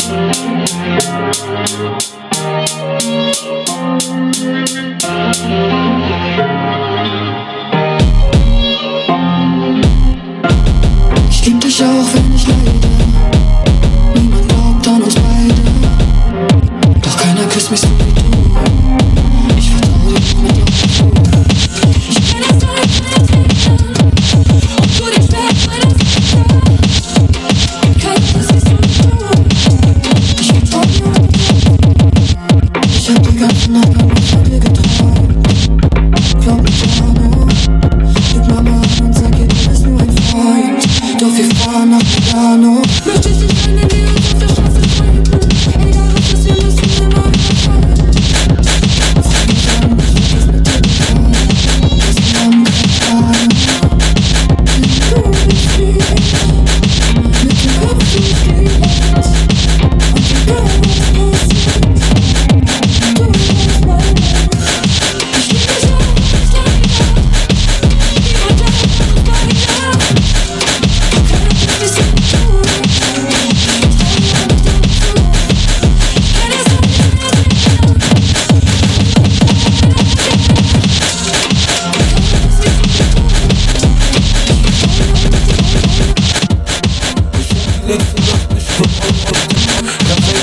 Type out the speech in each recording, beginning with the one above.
Ich lieb dich auch, wenn ich leide. Niemand glaubt an uns beide. Doch keiner küsst mich so wie du. Ich vertraue dir mit dir.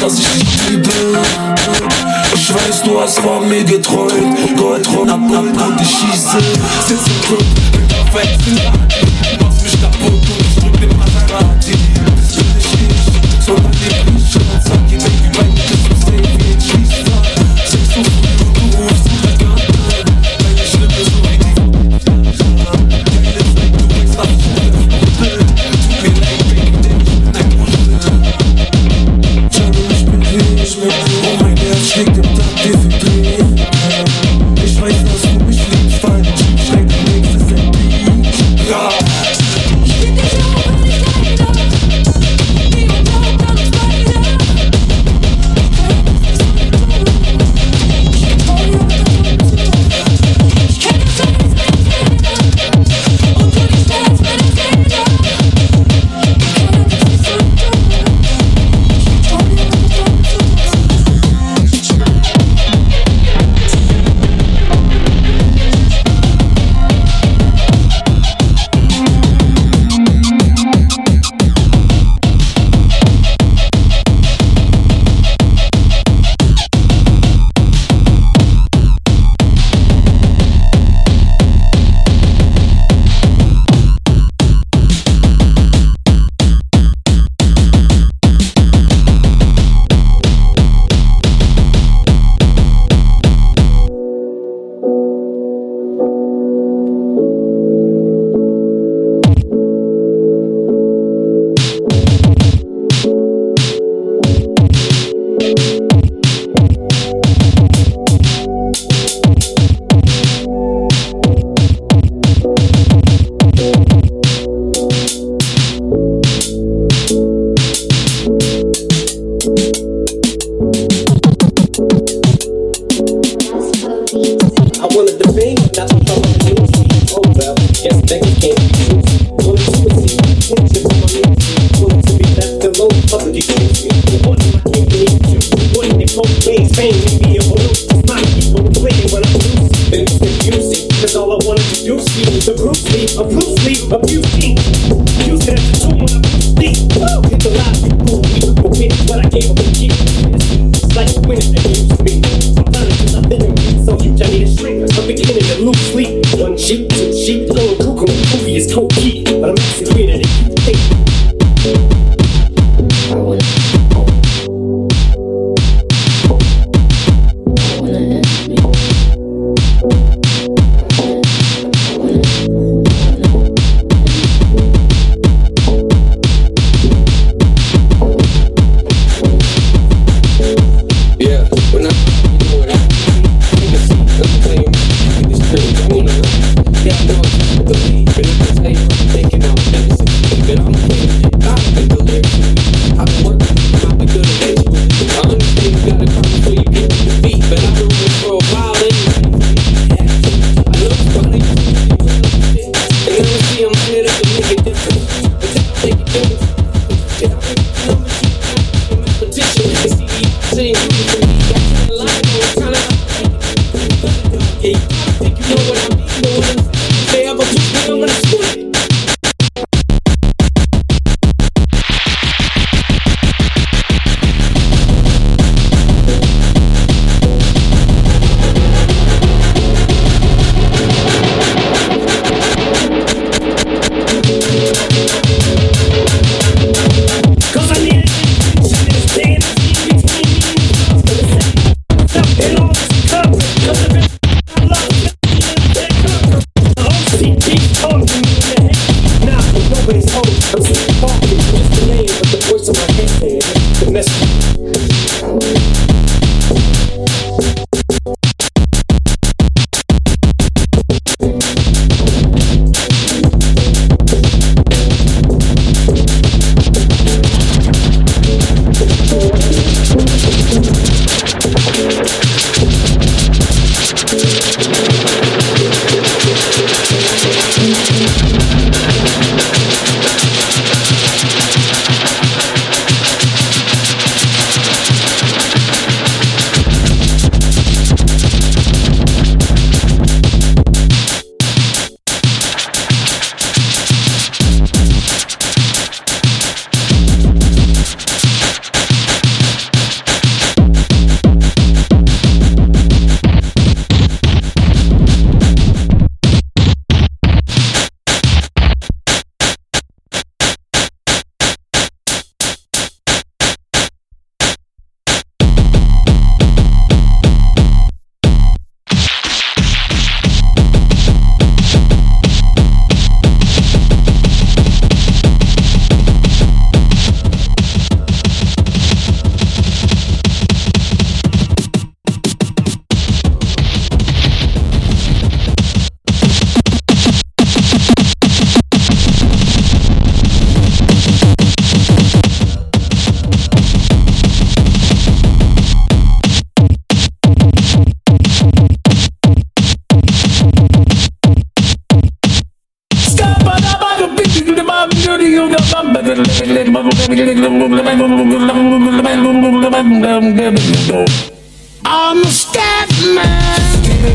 dass ich dich liebe. Ich weiß, du hast von mir geträumt. Gold rum, ab, ab, und ich schieße. Sitz im Club, mit der Du Machst mich kaputt und ich drück den Maserati.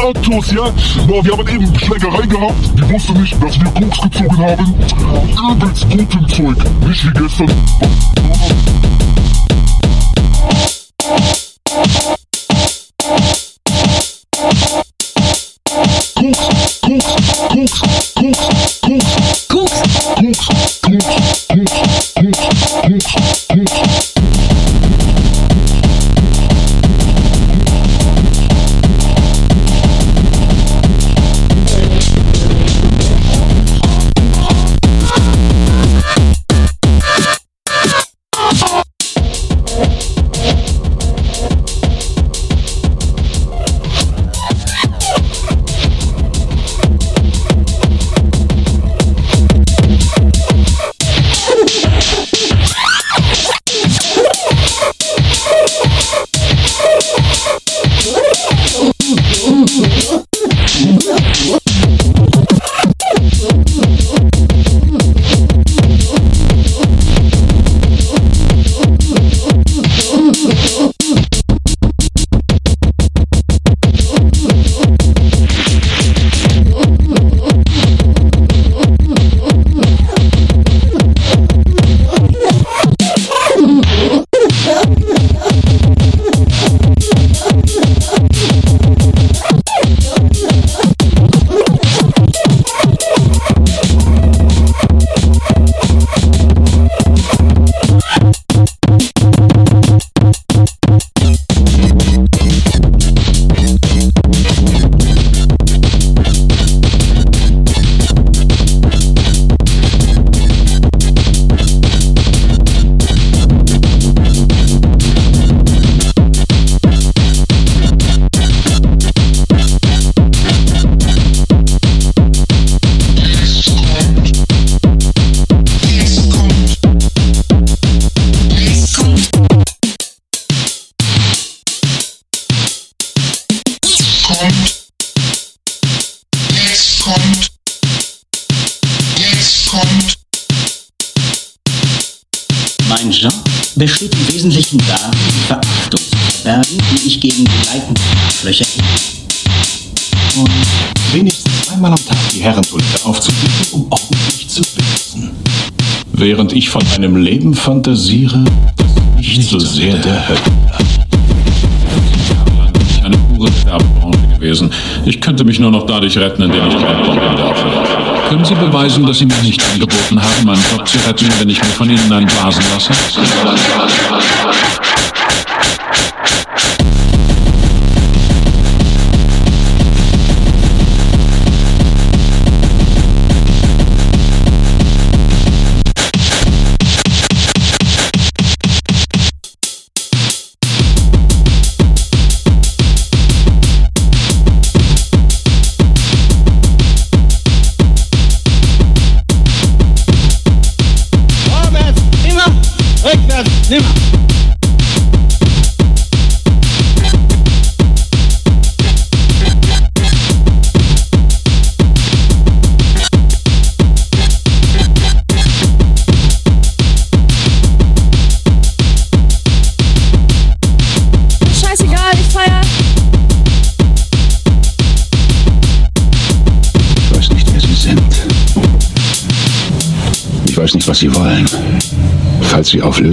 Autos, ja? Boah, wir haben eben Schlägerei gehabt. Die wusste nicht, dass wir Koks gezogen haben. Übelst gutem Zeug. Nicht wie gestern. Hege. Und wenigstens einmal am Tag die Herrentoilette aufzusuchen, um ordentlich zu wissen. Während ich von einem Leben fantasiere, das nicht so sehr der Hölle eine pure Werbebranche gewesen. Ich könnte mich nur noch dadurch retten, indem ich kein Bomben darf. Können Sie beweisen, dass Sie mir nicht angeboten haben, meinen Job zu retten, wenn ich mir von Ihnen einen blasen lasse?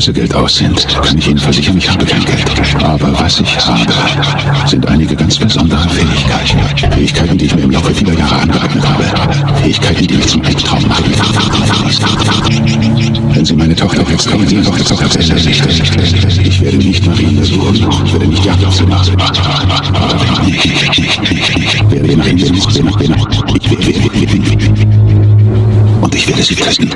Sie Lösegeld aus sind, kann ich Ihnen versichern, ich habe kein Geld. Aber was ich habe, sind einige ganz besondere Fähigkeiten. Fähigkeiten, die ich mir im Laufe vieler Jahre angeeignet habe. Fähigkeiten, die mich zum Albtraum machen. Wenn Sie meine Tochter jetzt kommen, die Tochter Tochter erzählen Sie. Ich werde nicht Marien besuchen. Ich werde nicht Jagd auf sie machen. Aber wenn ich nicht, nicht, nicht, werde ich nach Indien, ich werde nach Indien. Ich werde, werde, werde, werde. Und ich werde sie testen.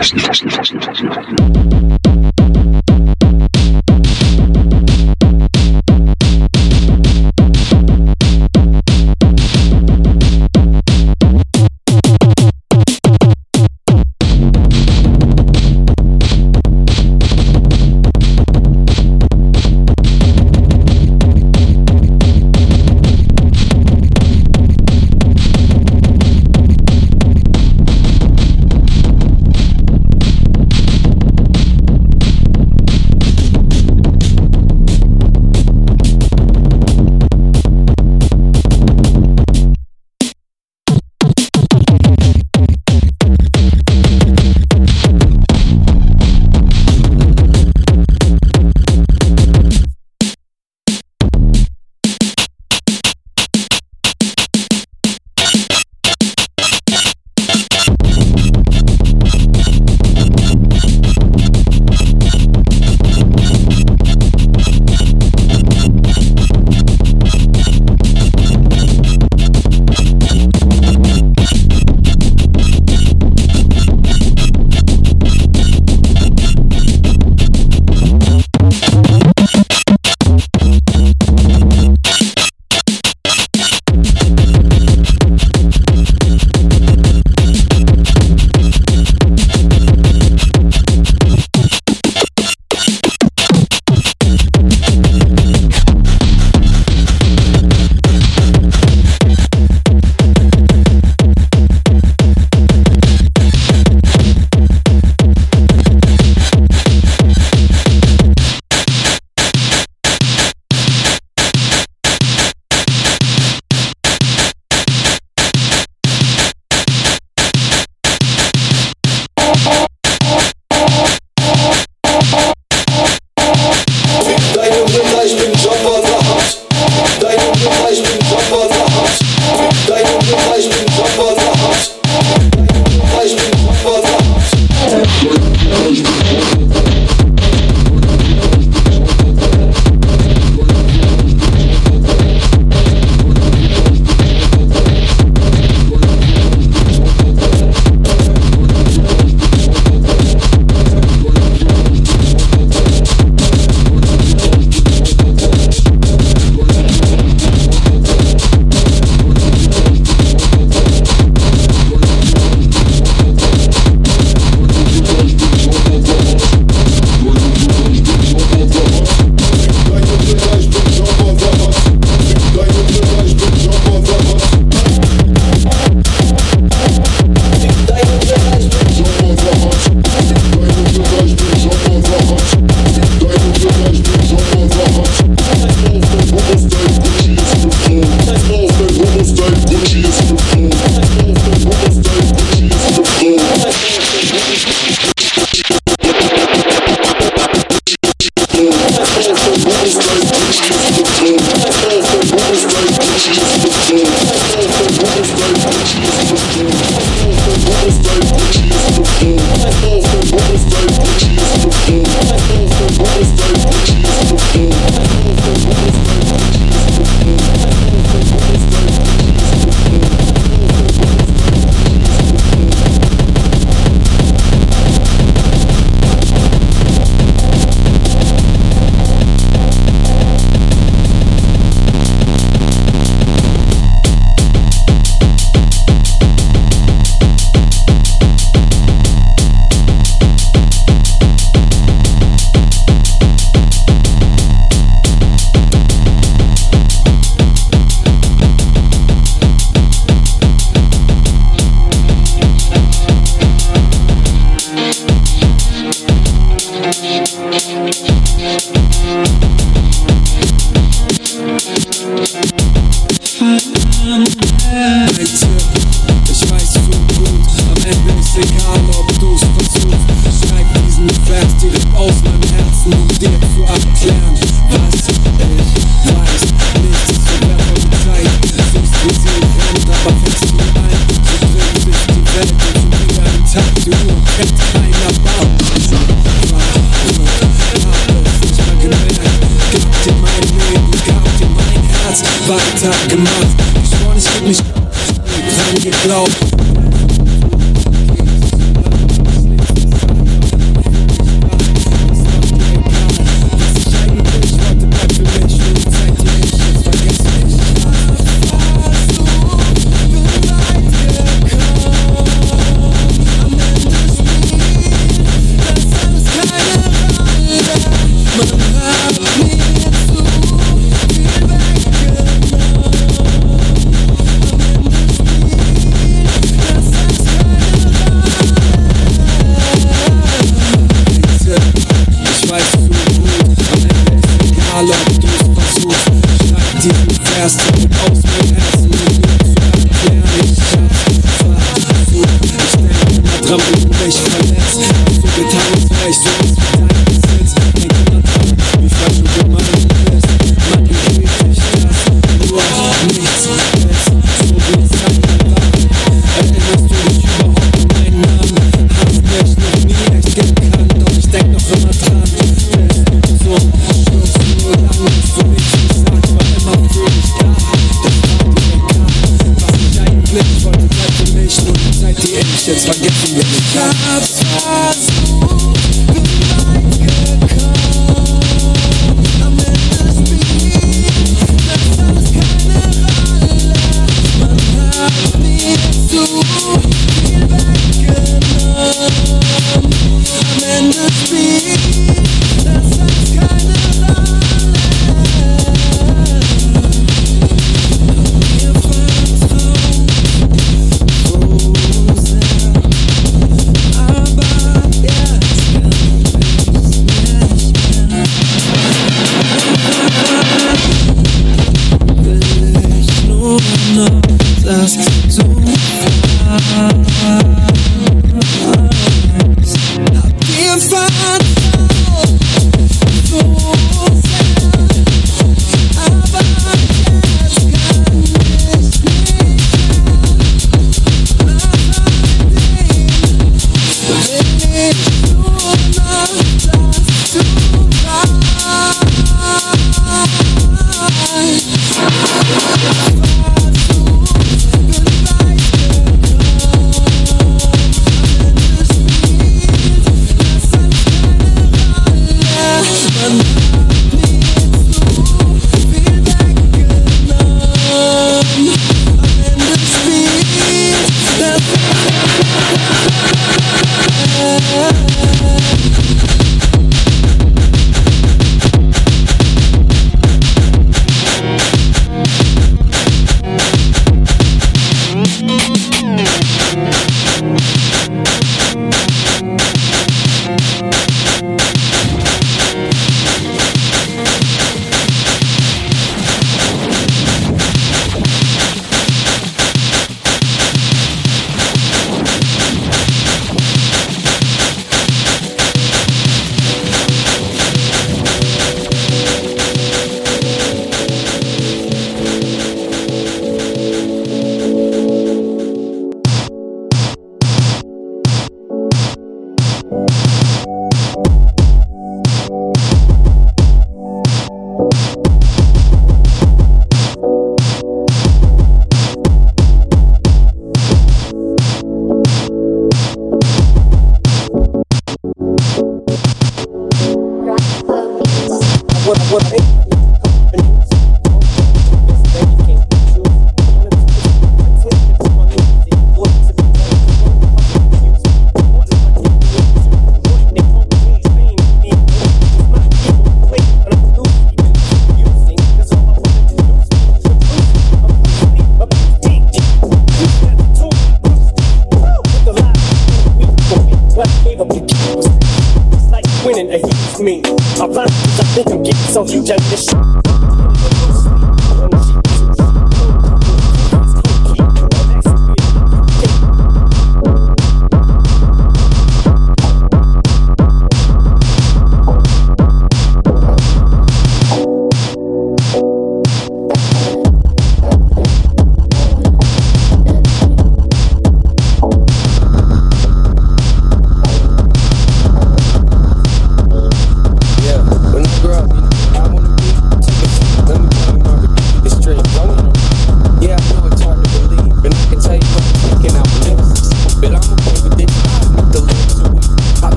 Snart det for att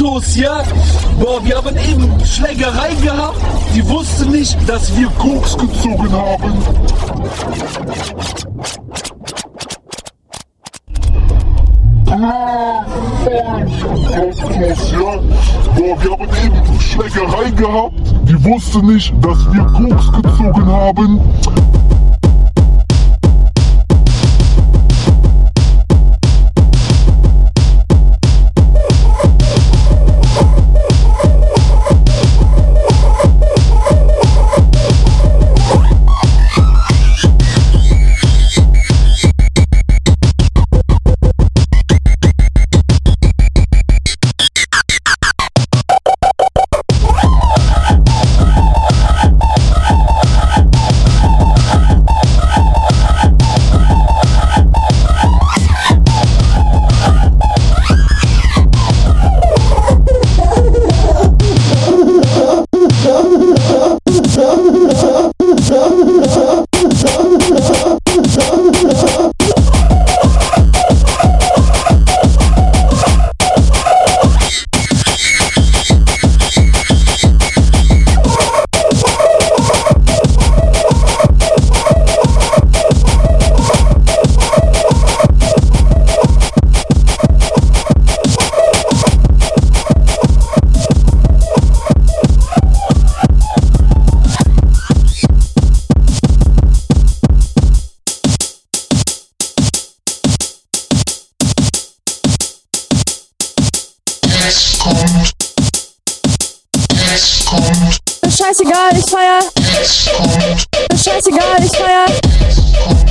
Autos, ja. Boah, wir haben eben Schlägerei gehabt. Die wussten nicht, dass wir Koks gezogen haben. Boah, wir haben eben Schlägerei gehabt. Die wussten nicht, dass wir Koks gezogen haben. scheißegal, ich feier. Das scheißegal, ich fire.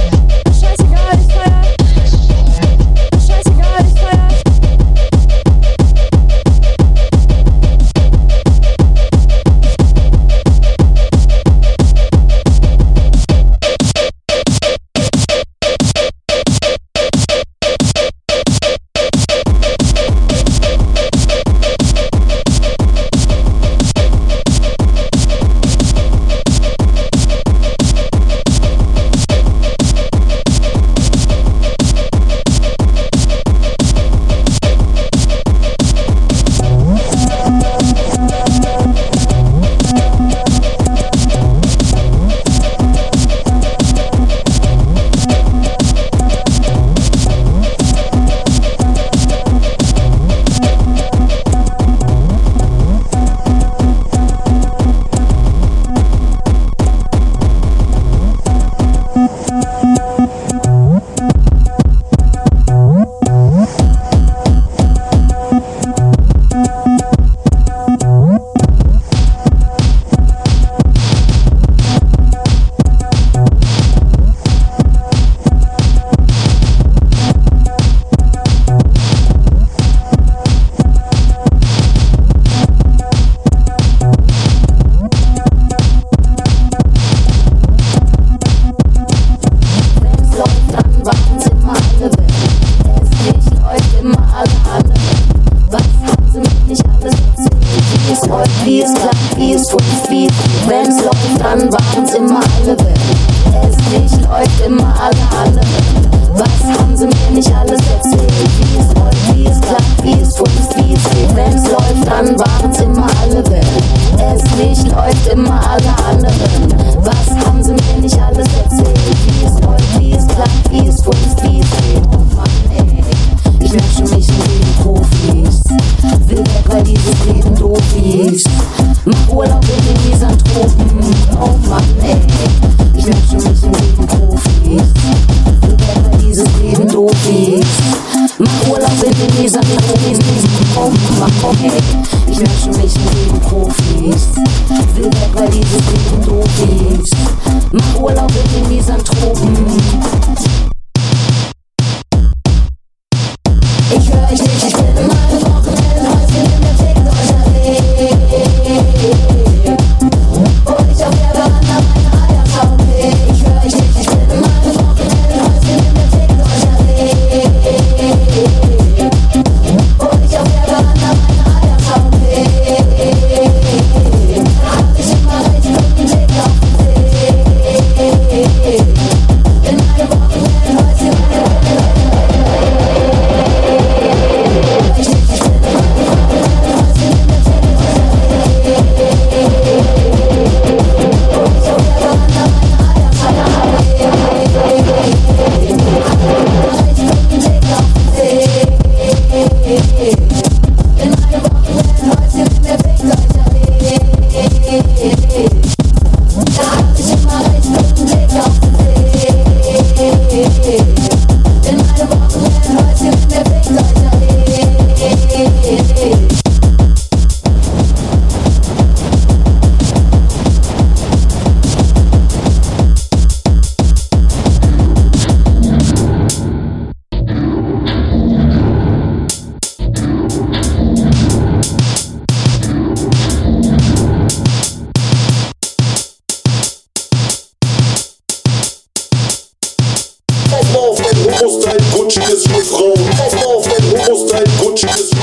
Just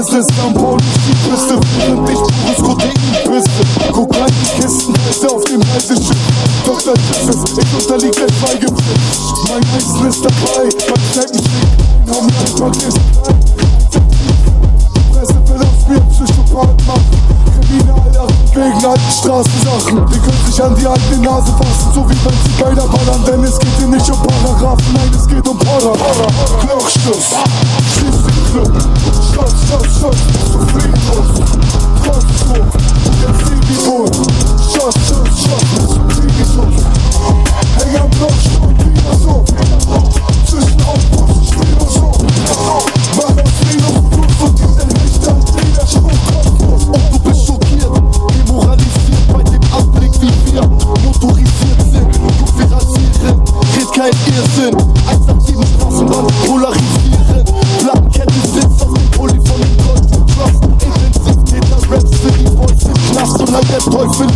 Business am Boden ist die Küste, während ich Diskotheken pisse. Guck rein, Kisten auf dem Reiseschiff. Doch das ist es, ich unterlieg der Schweigepflicht. Mein Eisen ist dabei, mein Schnecken schlägt. Haben wir einfach Die Presse will aus mir Psychopath machen wegen alten Straßensachen. Die können sich an die alte Nase fassen, so wie beim Zigeuner ballern, denn es geht hier nicht um Paragraphen, nein, es geht um Para, Para, Lochschluss, den Club, Schluss, Schluss, Schluss, bist du friedlos, Kotzflug, der Siegbibund, Schluss, Schluss, Schluss, bist du kriegslos, häng am Lochschluss, wieder so, mein Irrsinn. Einsatziven Straßenbahn polarisieren. Blattkette sitzt auf dem Pulli von den Golden Cross. Intensiv Raps der Rap City Boys im Knast und halt der Teufel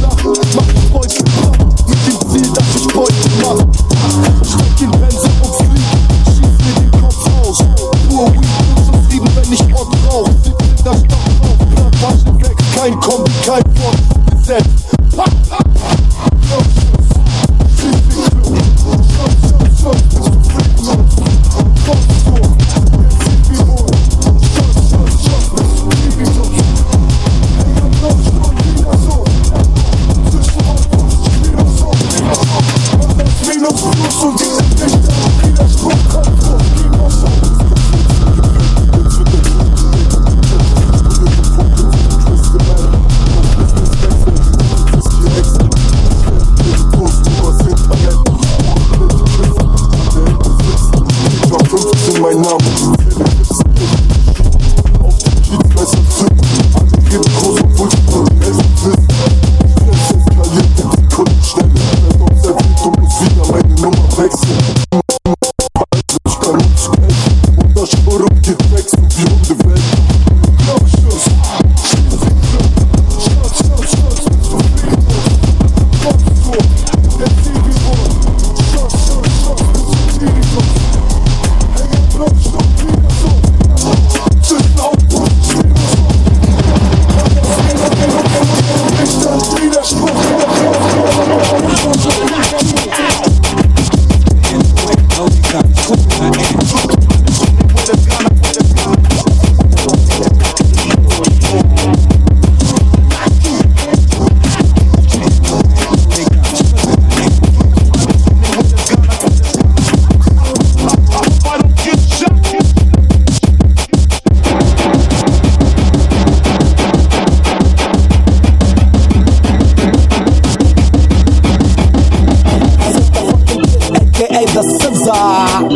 Scissor.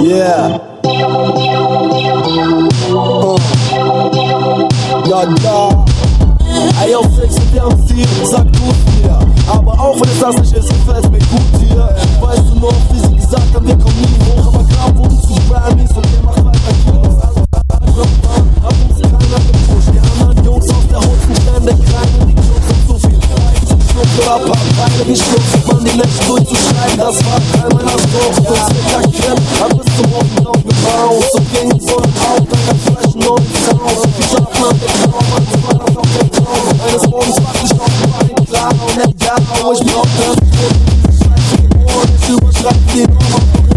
Yeah. Uh. Ja, ja. Ey, auf 6 und wir am Ziel, sag gut mir. Aber auch wenn es das nicht ist, gefällt mir gut hier. Weißt du noch, wie sie gesagt haben, wir kommen nie hoch, aber klar wurden zu Grammys und ihr macht weiter Kinos. Alles hat uns keiner gepusht. Die anderen Jungs aus der Hut sind ständig rein in die Clubs und Schluck ein paar Beine geschluckt. Man die Nächte durchzuschreiben, das war Teil meiner Sucht. Und Slicker Creme hat bis zum noch gebounced. Und ging so auf, dann gab's vielleicht einen neuen Sound. Die Schafen an den Traum, als war das auf der Traum. Eines Morgens wachte ich auf war ihm klar. Und egal, wo ich brauch das, ich Scheiße geboren. Ich überschreite die Norm,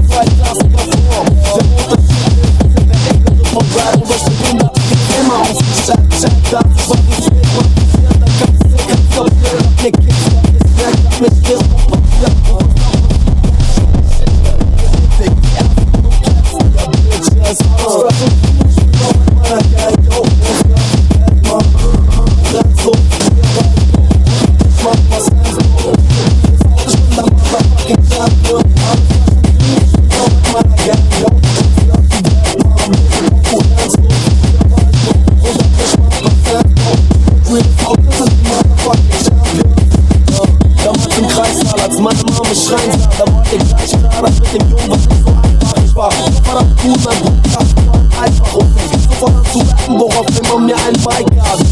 ich gleich klar, dass mit dem Jungen was nicht so einfach ich war. Verdammt gut, mein Bruder, das war einfach und fing sofort an zu rappen, worauf immer mir ein Bike gab.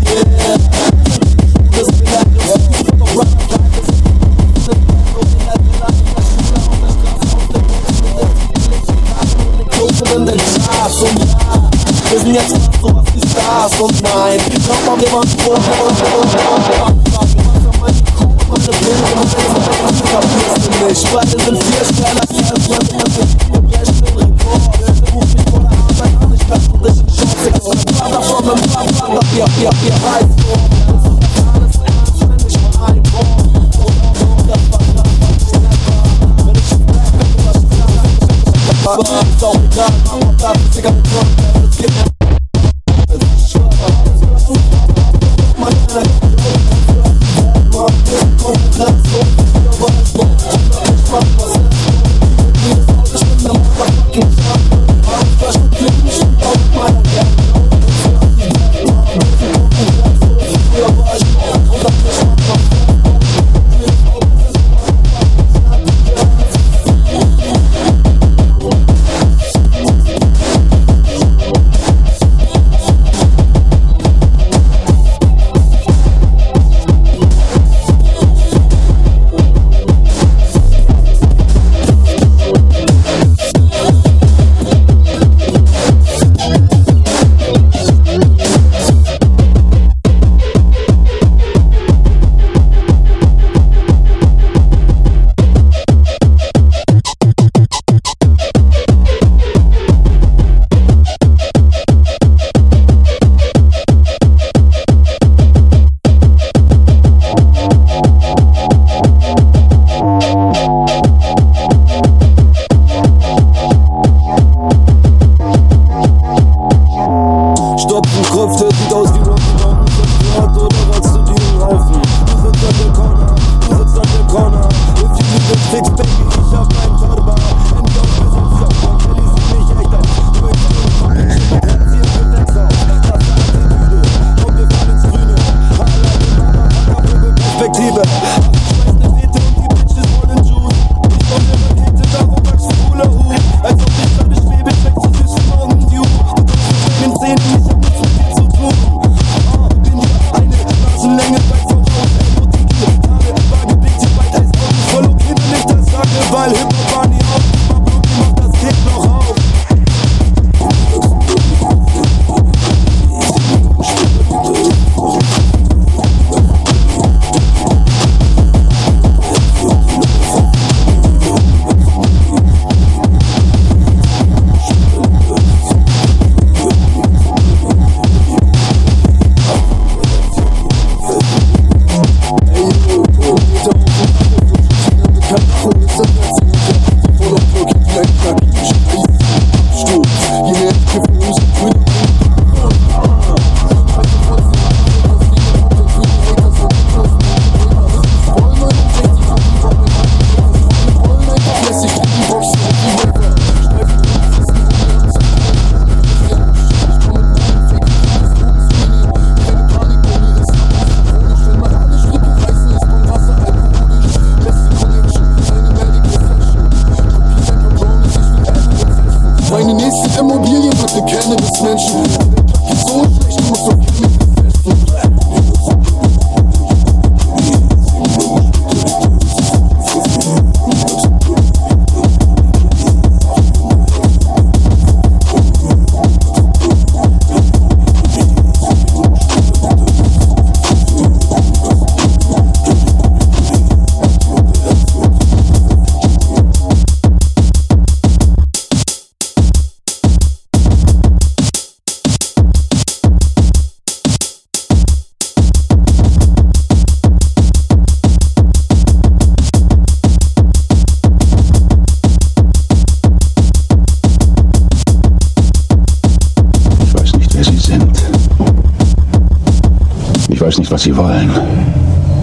was Sie wollen.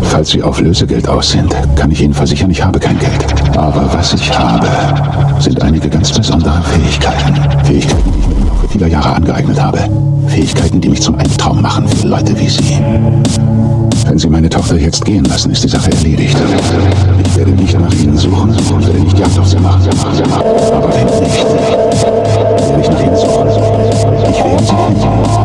Falls Sie auf Lösegeld aus sind, kann ich Ihnen versichern, ich habe kein Geld. Aber was ich habe, sind einige ganz besondere Fähigkeiten. Fähigkeiten, die ich mir im Laufe vieler Jahre angeeignet habe. Fähigkeiten, die mich zum Albtraum machen für Leute wie Sie. Wenn Sie meine Tochter jetzt gehen lassen, ist die Sache erledigt. Ich werde nicht nach Ihnen suchen und werde nicht Jagd auf Sie machen. Aber wenn nicht, werde ich nach Ihnen suchen. Ich werde Sie finden.